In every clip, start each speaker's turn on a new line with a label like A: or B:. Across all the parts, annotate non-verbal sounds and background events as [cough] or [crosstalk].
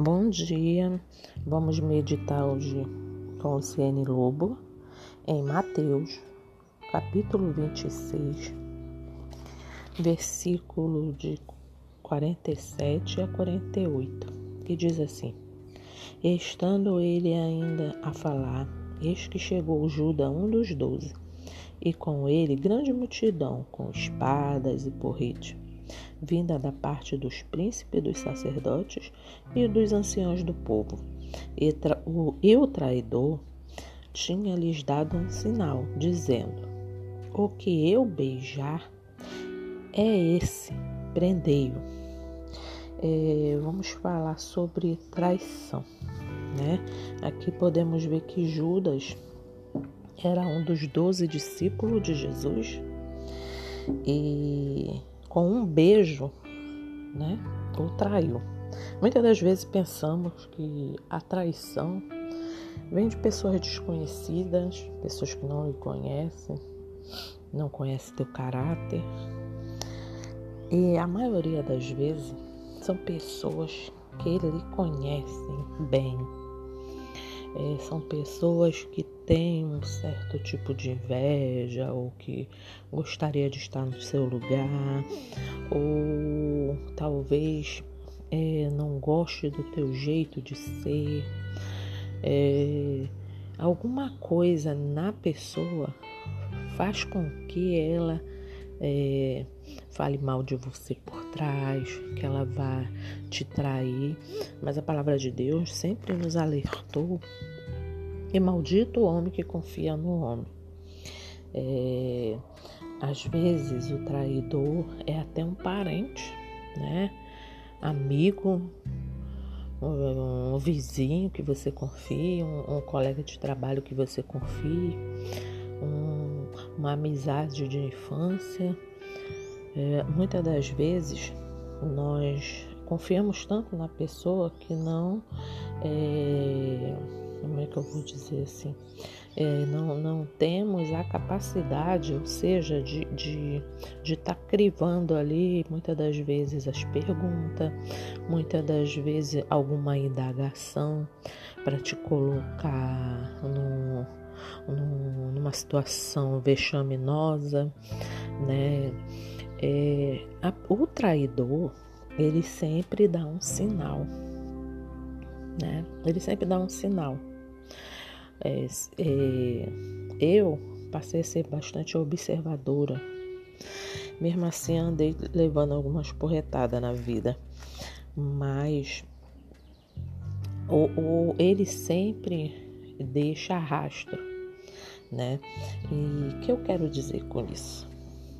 A: Bom dia, vamos meditar hoje com o CN Lobo em Mateus, capítulo 26, versículo de 47 a 48, que diz assim: Estando ele ainda a falar, eis que chegou Judas, um dos doze, e com ele grande multidão, com espadas e porrete vinda da parte dos príncipes dos sacerdotes e dos anciãos do povo. E, tra o, e o traidor tinha-lhes dado um sinal, dizendo: O que eu beijar é esse, prendei-o. É, vamos falar sobre traição, né? Aqui podemos ver que Judas era um dos doze discípulos de Jesus e com um beijo, né, o traiu. Muitas das vezes pensamos que a traição vem de pessoas desconhecidas, pessoas que não lhe conhecem, não conhecem teu caráter. E a maioria das vezes são pessoas que lhe conhecem bem. É, são pessoas que tem um certo tipo de inveja ou que gostaria de estar no seu lugar ou talvez é, não goste do teu jeito de ser. É, alguma coisa na pessoa faz com que ela é, fale mal de você por trás, que ela vá te trair, mas a palavra de Deus sempre nos alertou e maldito o homem que confia no homem. É, às vezes o traidor é até um parente, né? Amigo, um, vizinho que você confia, um, um, colega de trabalho que você confia, um, uma amizade de infância. É, muitas das vezes nós confiamos tanto na pessoa que não é, como é que eu vou dizer assim? É, não, não temos a capacidade, ou seja, de estar de, de tá crivando ali muitas das vezes as perguntas, muitas das vezes alguma indagação para te colocar no, numa situação vexaminosa, né? É, a, o traidor, ele sempre dá um sinal, né? Ele sempre dá um sinal. É, é, eu passei a ser bastante observadora. Mesmo assim, andei levando algumas porretadas na vida. Mas o, o, ele sempre deixa rastro, né? E o que eu quero dizer com isso?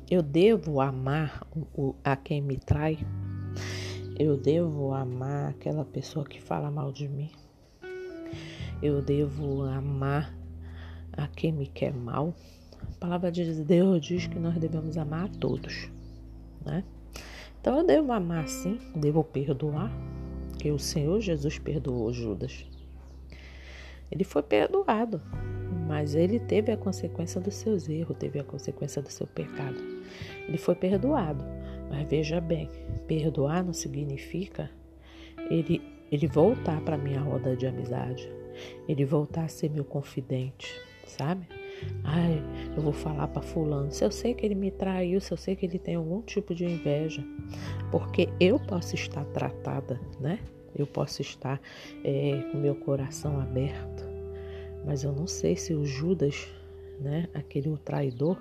A: Eu devo amar o, a quem me trai? Eu devo amar aquela pessoa que fala mal de mim? eu devo amar a quem me quer mal. A palavra de Deus diz que nós devemos amar a todos, né? Então eu devo amar sim, devo perdoar, que o Senhor Jesus perdoou Judas. Ele foi perdoado, mas ele teve a consequência dos seus erros, teve a consequência do seu pecado. Ele foi perdoado, mas veja bem, perdoar não significa ele, ele voltar para minha roda de amizade, ele voltar a ser meu confidente, sabe? Ai, eu vou falar para fulano. Se eu sei que ele me traiu, se eu sei que ele tem algum tipo de inveja, porque eu posso estar tratada, né? Eu posso estar é, com meu coração aberto, mas eu não sei se o Judas, né, aquele traidor,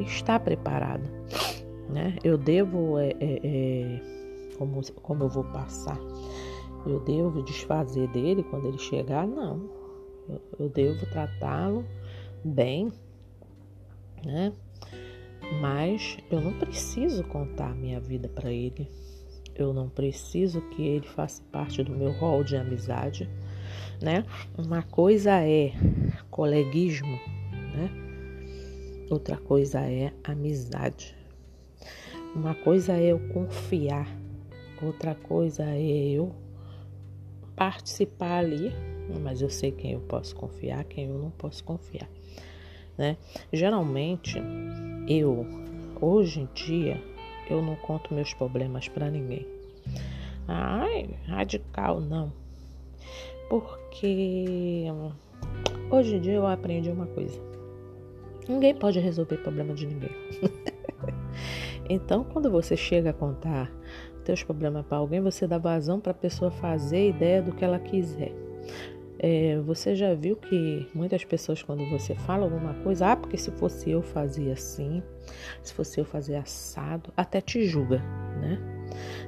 A: está preparado, né? Eu devo, é, é, é como, como eu vou passar eu devo desfazer dele quando ele chegar? Não. Eu, eu devo tratá-lo bem, né? Mas eu não preciso contar a minha vida para ele. Eu não preciso que ele faça parte do meu rol de amizade, né? Uma coisa é coleguismo, né? Outra coisa é amizade. Uma coisa é eu confiar, outra coisa é eu participar ali, mas eu sei quem eu posso confiar, quem eu não posso confiar, né? Geralmente, eu, hoje em dia, eu não conto meus problemas para ninguém. ai, radical, não. Porque hoje em dia eu aprendi uma coisa. Ninguém pode resolver problema de ninguém. [laughs] então, quando você chega a contar teus problemas para alguém, você dá vazão para a pessoa fazer ideia do que ela quiser. É, você já viu que muitas pessoas, quando você fala alguma coisa, ah, porque se fosse eu fazia assim, se fosse eu fazia assado, até te julga, né?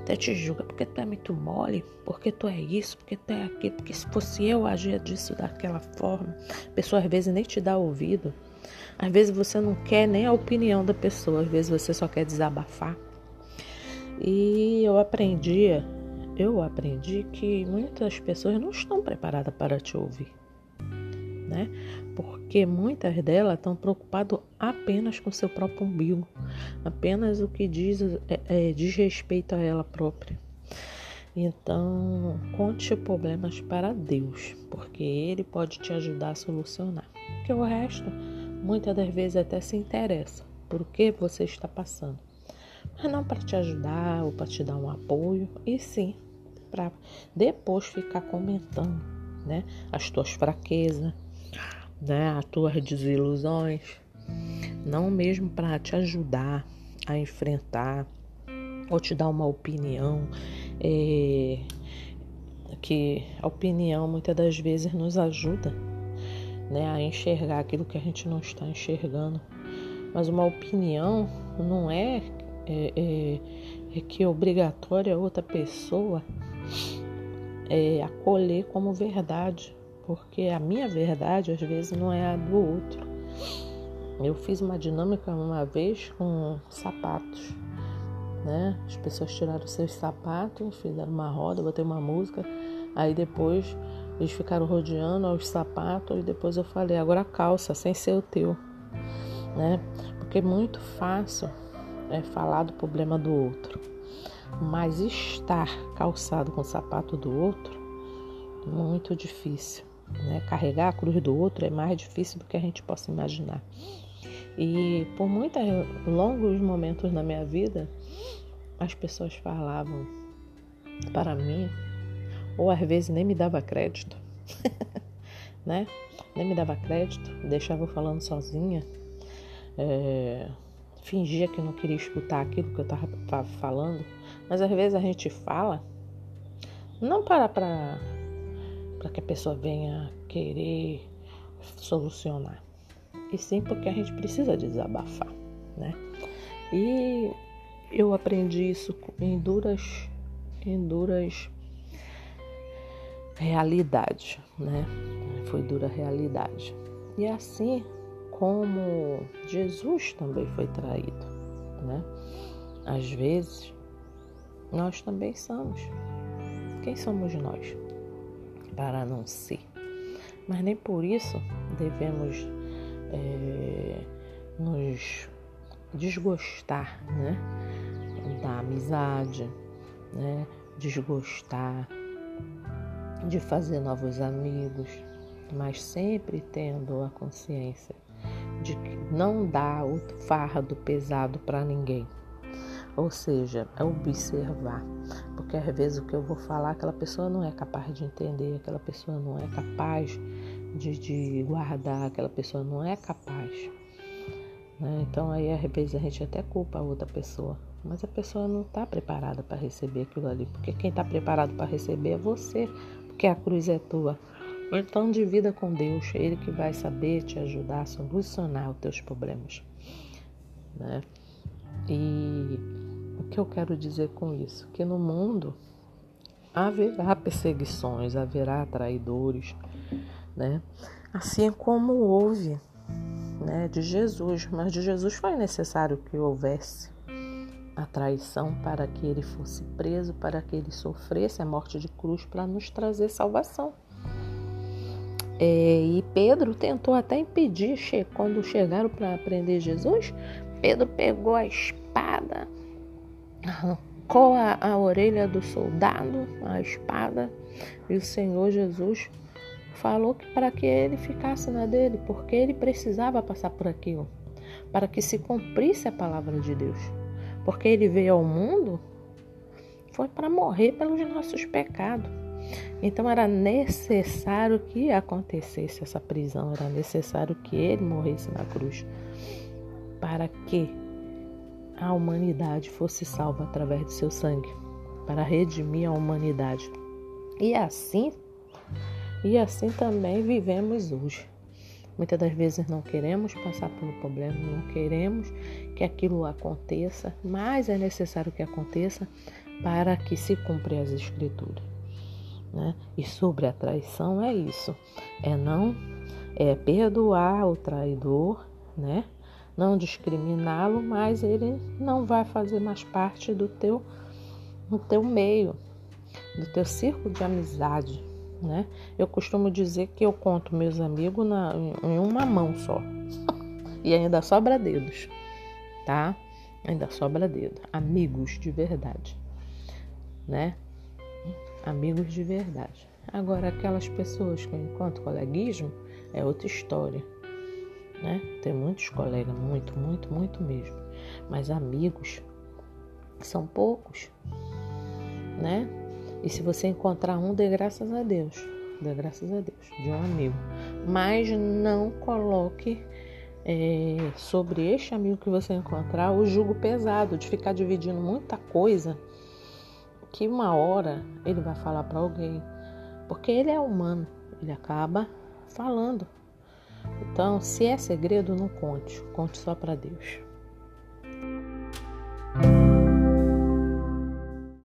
A: Até te julga porque tu é muito mole, porque tu é isso, porque tu é aquilo, porque se fosse eu agir disso daquela forma. A pessoa às vezes nem te dá ouvido. Às vezes você não quer nem a opinião da pessoa, às vezes você só quer desabafar. E eu aprendi eu aprendi que muitas pessoas não estão preparadas para te ouvir, né? Porque muitas delas estão preocupadas apenas com seu próprio umbigo, apenas o que diz, é, é, diz respeito a ela própria. Então, conte problemas para Deus, porque Ele pode te ajudar a solucionar. Porque o resto, muitas das vezes, até se interessa por que você está passando. Mas não para te ajudar ou para te dar um apoio, e sim para depois ficar comentando, né, as tuas fraquezas, né, as tuas desilusões, não mesmo para te ajudar a enfrentar ou te dar uma opinião, é, que a opinião muitas das vezes nos ajuda, né, a enxergar aquilo que a gente não está enxergando. Mas uma opinião não é, é, é, é que é obrigatória outra pessoa é, acolher como verdade, porque a minha verdade às vezes não é a do outro. Eu fiz uma dinâmica uma vez com sapatos, né? As pessoas tiraram seus sapatos, fizeram uma roda, botei uma música, aí depois eles ficaram rodeando os sapatos e depois eu falei, agora calça, sem ser o teu, né? Porque é muito fácil é, falar do problema do outro. Mas estar calçado com o sapato do outro, muito difícil. Né? Carregar a cruz do outro é mais difícil do que a gente possa imaginar. E por muitos longos momentos na minha vida, as pessoas falavam para mim, ou às vezes nem me dava crédito, [laughs] né? Nem me dava crédito, deixava eu falando sozinha. É, fingia que não queria escutar aquilo que eu estava falando, mas às vezes a gente fala não para para para que a pessoa venha querer solucionar, e sim porque a gente precisa desabafar, né? E eu aprendi isso em duras em duras realidades, né? Foi dura realidade. E assim como Jesus também foi traído, né? Às vezes, nós também somos. Quem somos nós para não ser? Mas nem por isso devemos é, nos desgostar, né? Da amizade, né? Desgostar de fazer novos amigos, mas sempre tendo a consciência de não dar o fardo pesado para ninguém. Ou seja, é observar. Porque às vezes o que eu vou falar, aquela pessoa não é capaz de entender, aquela pessoa não é capaz de, de guardar, aquela pessoa não é capaz. Né? Então aí às vezes a gente até culpa a outra pessoa. Mas a pessoa não está preparada para receber aquilo ali. Porque quem está preparado para receber é você, porque a cruz é tua. Então divida com Deus, Ele que vai saber te ajudar a solucionar os teus problemas. Né? E o que eu quero dizer com isso? Que no mundo haverá perseguições, haverá traidores, né? Assim como houve né, de Jesus, mas de Jesus foi necessário que houvesse a traição para que ele fosse preso, para que ele sofresse a morte de cruz para nos trazer salvação. É, e Pedro tentou até impedir, quando chegaram para prender Jesus, Pedro pegou a espada, arrancou a, a orelha do soldado, a espada, e o Senhor Jesus falou que para que ele ficasse na dele, porque ele precisava passar por aquilo, para que se cumprisse a palavra de Deus. Porque ele veio ao mundo foi para morrer pelos nossos pecados. Então era necessário que acontecesse essa prisão, era necessário que ele morresse na cruz para que a humanidade fosse salva através do seu sangue, para redimir a humanidade. E assim, e assim também vivemos hoje. Muitas das vezes não queremos passar pelo problema, não queremos que aquilo aconteça, mas é necessário que aconteça para que se cumpra as escrituras. Né? E sobre a traição é isso, é não é perdoar o traidor, né? Não discriminá-lo, mas ele não vai fazer mais parte do teu, do teu meio, do teu círculo de amizade, né? Eu costumo dizer que eu conto meus amigos na, em uma mão só. [laughs] e ainda sobra dedos, tá? Ainda sobra dedo. Amigos de verdade, né? Amigos de verdade. Agora, aquelas pessoas que enquanto coleguismo é outra história, né? Tem muitos colegas, muito, muito, muito mesmo. Mas amigos são poucos, né? E se você encontrar um, dê graças a Deus. Dê graças a Deus, de um amigo. Mas não coloque é, sobre este amigo que você encontrar o jugo pesado de ficar dividindo muita coisa que uma hora ele vai falar para alguém. Porque ele é humano, ele acaba falando. Então, se é segredo, não conte, conte só para Deus.